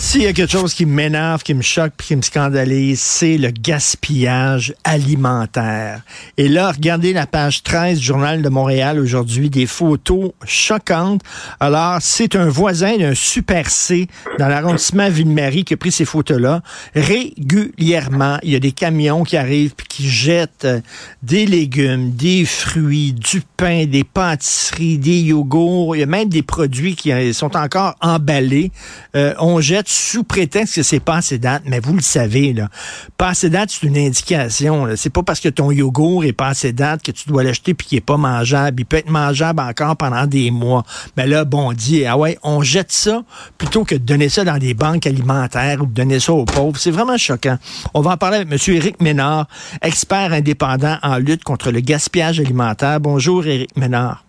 S'il y a quelque chose qui m'énerve, qui me choque, puis qui me scandalise, c'est le gaspillage alimentaire. Et là, regardez la page 13 du Journal de Montréal aujourd'hui, des photos choquantes. Alors, c'est un voisin d'un Super C dans l'arrondissement Ville-Marie qui a pris ces photos-là. Régulièrement, il y a des camions qui arrivent puis qui jettent euh, des légumes, des fruits, du pain, des pâtisseries, des yogourts. Il y a même des produits qui euh, sont encore emballés. Euh, on jette sous prétexte que c'est pas assez date, mais vous le savez, là. Pas date, c'est une indication. C'est pas parce que ton yogourt est pas assez date que tu dois l'acheter puis qu'il est pas mangeable. Il peut être mangeable encore pendant des mois. Mais là, bon, on dit, ah ouais, on jette ça plutôt que de donner ça dans des banques alimentaires ou de donner ça aux pauvres. C'est vraiment choquant. On va en parler avec M. Éric Ménard, expert indépendant en lutte contre le gaspillage alimentaire. Bonjour, Éric Ménard.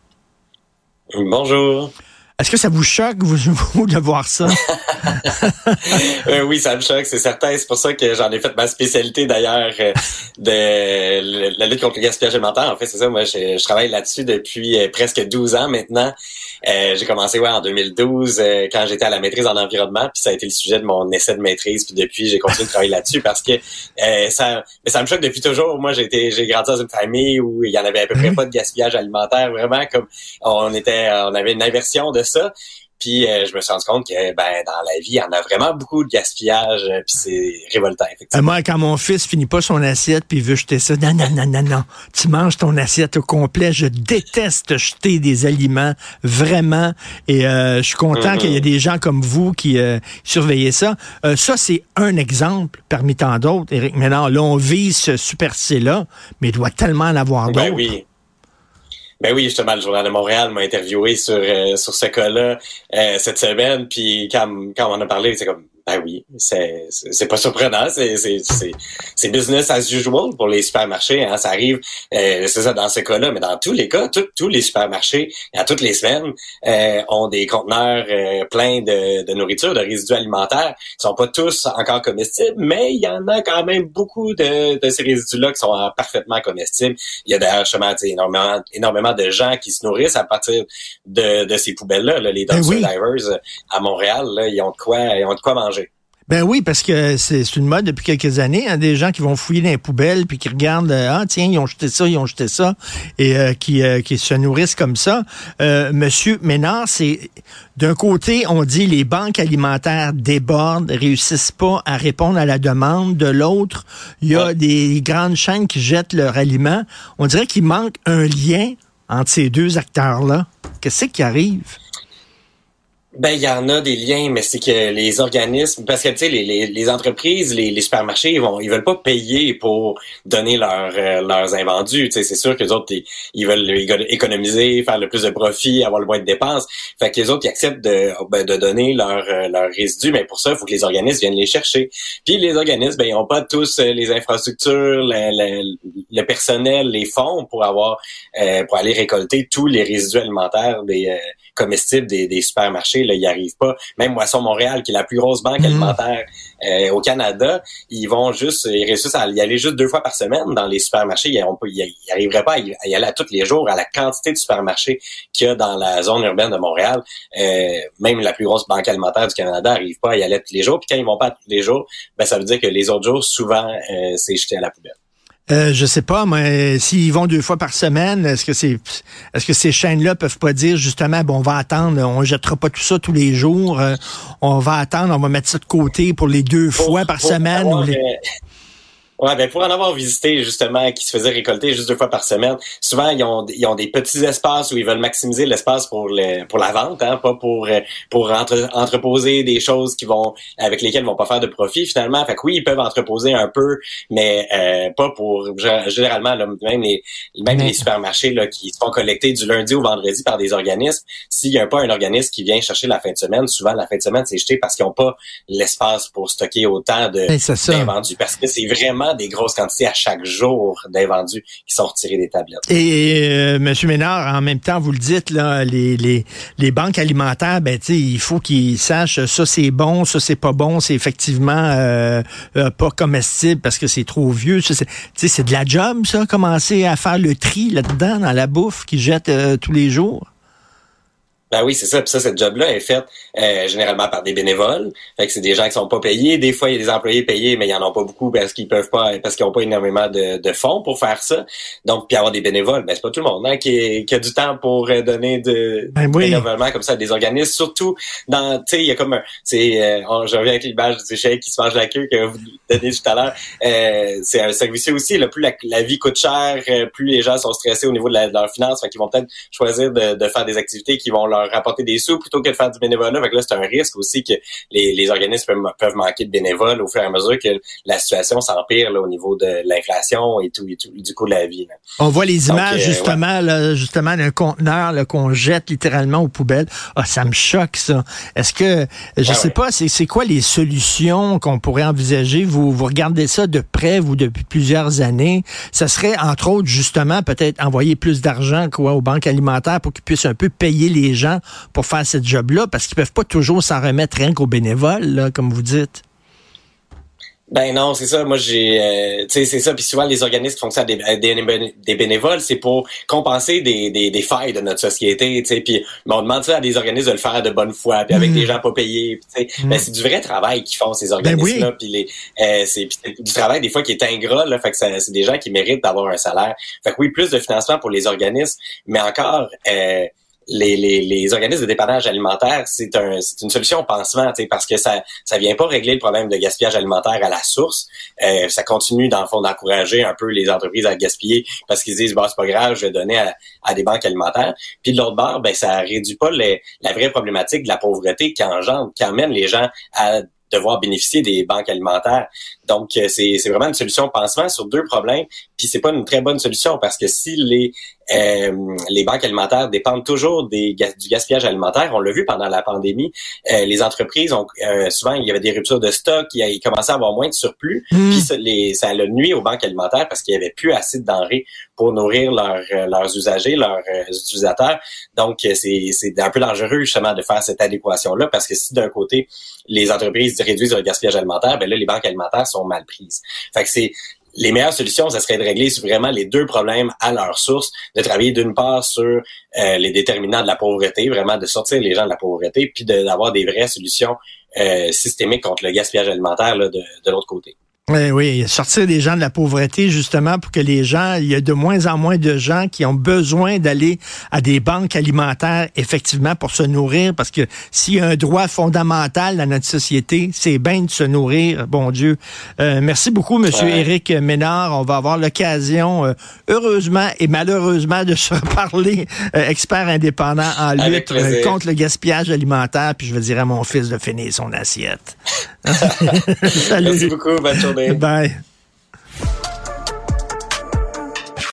Bonjour. Est-ce que ça vous choque, vous, de voir ça? Euh, oui, ça me choque, c'est certain. C'est pour ça que j'en ai fait ma spécialité d'ailleurs euh, de la lutte contre le gaspillage alimentaire. En fait, c'est ça, moi, je, travaille là-dessus depuis euh, presque 12 ans maintenant. j'ai commencé ouais, en 2012 quand j'étais à la maîtrise en environnement, puis ça a été le sujet de mon essai de maîtrise. Puis depuis, j'ai continué de travailler là-dessus parce que ça, mais ça me choque depuis toujours. Moi, j'ai été, j'ai grandi dans une famille où il y en avait à peu près pas de gaspillage alimentaire, vraiment comme on était, on avait une inversion de ça. Puis euh, je me suis rendu compte que ben dans la vie, il y en a vraiment beaucoup de gaspillage, euh, puis c'est révoltant effectivement. moi, quand mon fils finit pas son assiette puis il veut jeter ça, non non non non non, tu manges ton assiette au complet. Je déteste jeter des aliments vraiment, et euh, je suis content qu'il y ait des gens comme vous qui surveillez ça. ça c'est un exemple parmi tant d'autres. Éric Ménard, là on vise ce super C là, mais il doit tellement en avoir ben d'autres. oui. Ben oui, justement, le Journal de Montréal m'a interviewé sur euh, sur ce cas-là euh, cette semaine, puis quand, quand on en a parlé, c'est comme ben oui, c'est c'est pas surprenant, c'est c'est business as usual pour les supermarchés. Hein. Ça arrive, euh, c'est ça dans ce cas-là, mais dans tous les cas, tous les supermarchés à toutes les semaines euh, ont des conteneurs euh, pleins de, de, nourriture, de résidus alimentaires. Ils sont pas tous encore comestibles, mais il y en a quand même beaucoup de, de ces résidus-là qui sont parfaitement comestibles. Il y a d'ailleurs justement énormément énormément de gens qui se nourrissent à partir de, de ces poubelles-là. Les ben dumpster divers à Montréal, là, ils ont de quoi ils ont de quoi manger. Ben oui, parce que c'est une mode depuis quelques années, hein, des gens qui vont fouiller dans les poubelles puis qui regardent euh, ah tiens ils ont jeté ça, ils ont jeté ça et euh, qui euh, qui se nourrissent comme ça. Monsieur Ménard, c'est d'un côté on dit les banques alimentaires débordent, réussissent pas à répondre à la demande. De l'autre, il y a des grandes chaînes qui jettent leurs aliments. On dirait qu'il manque un lien entre ces deux acteurs là. Qu'est-ce qui arrive? Ben, il y en a des liens, mais c'est que les organismes, parce que tu sais, les, les, les, entreprises, les, les, supermarchés, ils vont, ils veulent pas payer pour donner leur, euh, leurs invendus. Tu sais, c'est sûr que les autres, ils, veulent économiser, faire le plus de profit, avoir le moins de dépenses. Fait que les autres, ils acceptent de, ben, de donner leurs leur euh, résidus, mais pour ça, il faut que les organismes viennent les chercher. Puis les organismes, ben, ils ont pas tous euh, les infrastructures, le, le, personnel, les fonds pour avoir, pour aller récolter tous les résidus alimentaires des comestibles des, des supermarchés là, ils arrivent pas. Même Moisson Montréal, qui est la plus grosse banque mhm. alimentaire euh, au Canada, ils vont juste, ils réussissent à y aller juste deux fois par semaine dans les supermarchés. Ils, ils, arriveraient pas à y, aller à tous les jours à la quantité de supermarchés qu'il y a dans la zone urbaine de Montréal. Euh, même la plus grosse banque alimentaire du Canada n'arrive pas à y aller tous les jours. Puis quand ils vont pas tous les jours, ben ça veut dire que les autres jours, souvent, euh, c'est jeté à la poubelle. Euh, je sais pas, mais s'ils vont deux fois par semaine, est-ce que c'est est-ce que ces chaînes-là peuvent pas dire justement bon on va attendre, on jettera pas tout ça tous les jours, euh, on va attendre, on va mettre ça de côté pour les deux fois par semaine ou les... Ouais, ben pour en avoir visité justement qui se faisait récolter juste deux fois par semaine, souvent ils ont ils ont des petits espaces où ils veulent maximiser l'espace pour le pour la vente, hein, pas pour euh, pour entre, entreposer des choses qui vont avec lesquelles ils vont pas faire de profit finalement. Fait que oui, ils peuvent entreposer un peu, mais euh, pas pour généralement là, même les même les supermarchés là qui se font collecter du lundi au vendredi par des organismes. S'il y a pas un organisme qui vient chercher la fin de semaine, souvent la fin de semaine c'est jeté parce qu'ils ont pas l'espace pour stocker autant de ben, vendus parce que c'est vraiment des grosses quantités à chaque jour d'invendus qui sont retirés des tablettes. Et euh, M. Ménard, en même temps, vous le dites, là, les, les, banques alimentaires, ben, il faut qu'ils sachent ça c'est bon, ça c'est pas bon, c'est effectivement euh, euh, pas comestible parce que c'est trop vieux. C'est de la job, ça, commencer à faire le tri là-dedans dans la bouffe qu'ils jettent euh, tous les jours? Ben oui, c'est ça. Puis ça, cette job-là est faite euh, généralement par des bénévoles. Fait que c'est des gens qui sont pas payés. Des fois, il y a des employés payés, mais il y en a pas beaucoup parce qu'ils peuvent pas, parce qu'ils ont pas énormément de, de, fonds pour faire ça. Donc, puis avoir des bénévoles, ben c'est pas tout le monde hein, qui, qui, a du temps pour euh, donner de ben bénévolement comme ça à des organismes. Surtout dans, tu sais, il y a comme un, c'est, euh, je reviens avec l'image du chèque qui se mange la queue que vous donnez tout à l'heure. Euh, c'est un service aussi. Là, plus la, vie coûte cher, plus les gens sont stressés au niveau de, la, leurs finances, fait qu'ils vont peut-être choisir de, de faire des activités qui vont leur rapporter des sous plutôt que de faire du bénévolat. Fait que là, c'est un risque aussi que les, les organismes peuvent, manquer de bénévoles au fur et à mesure que la situation s'empire au niveau de l'inflation et tout, et tout, du coût de la vie. On voit les images euh, justement, là, justement d'un conteneur qu'on jette littéralement aux poubelles. Ah, ça me choque ça. Est-ce que je sais pas, c'est quoi les solutions qu'on pourrait envisager? Vous vous regardez ça de près, vous depuis plusieurs années. Ça serait entre autres justement peut-être envoyer plus d'argent quoi aux banques alimentaires pour qu'ils puissent un peu payer les gens pour faire ce job-là, parce qu'ils peuvent pas toujours s'en remettre rien qu'aux bénévoles, là, comme vous dites. Ben non, c'est ça. Moi, j'ai, euh, tu sais, c'est ça. Puis souvent, les organismes qui fonctionnent des, des, bénévoles, c'est pour compenser des, des, des, failles de notre société, tu sais. Puis on demande ça à des organismes de le faire de bonne foi, puis avec mm. des gens pas payés, tu sais. Ben, c'est du vrai travail qu'ils font ces ben organismes-là. Puis les, euh, c'est du travail des fois qui est ingrat, là. Fait que c'est des gens qui méritent d'avoir un salaire. Fait que oui, plus de financement pour les organismes, mais encore. Euh, les, les, les, organismes de dépannage alimentaire, c'est un, une solution pansement, parce que ça ça vient pas régler le problème de gaspillage alimentaire à la source. Euh, ça continue, dans le fond, d'encourager un peu les entreprises à gaspiller parce qu'ils disent, bah, c'est pas grave, je vais donner à, à des banques alimentaires. Puis de l'autre bord, ben, ça réduit pas les, la vraie problématique de la pauvreté qui engendre, qui amène les gens à devoir bénéficier des banques alimentaires. Donc, euh, c'est vraiment une solution pansement sur deux problèmes. Puis c'est pas une très bonne solution parce que si les euh, les banques alimentaires dépendent toujours des, du gaspillage alimentaire, on l'a vu pendant la pandémie, euh, les entreprises ont souvent il y avait des ruptures de stock, il, commençait à avoir moins de surplus, mmh. puis ça, les, ça a nuit aux banques alimentaires parce qu'il y avait plus assez de denrées pour nourrir leurs usagers, leurs utilisateurs. Donc c'est un peu dangereux justement de faire cette adéquation là parce que si d'un côté les entreprises réduisent leur gaspillage alimentaire, ben là les banques alimentaires sont mal prises. Fait que c'est les meilleures solutions, ça serait de régler vraiment les deux problèmes à leur source, de travailler d'une part sur euh, les déterminants de la pauvreté, vraiment de sortir les gens de la pauvreté, puis d'avoir des vraies solutions euh, systémiques contre le gaspillage alimentaire de l'autre côté. Oui, oui, sortir des gens de la pauvreté justement pour que les gens, il y a de moins en moins de gens qui ont besoin d'aller à des banques alimentaires effectivement pour se nourrir parce que s'il y a un droit fondamental dans notre société, c'est bien de se nourrir, bon Dieu. Euh, merci beaucoup, Monsieur Éric Ménard. On va avoir l'occasion, euh, heureusement et malheureusement, de se reparler, euh, expert indépendant en lutte contre le gaspillage alimentaire. Puis je vais dire à mon fils de finir son assiette. Salut. Merci beaucoup, bonne journée. Bye. Bye.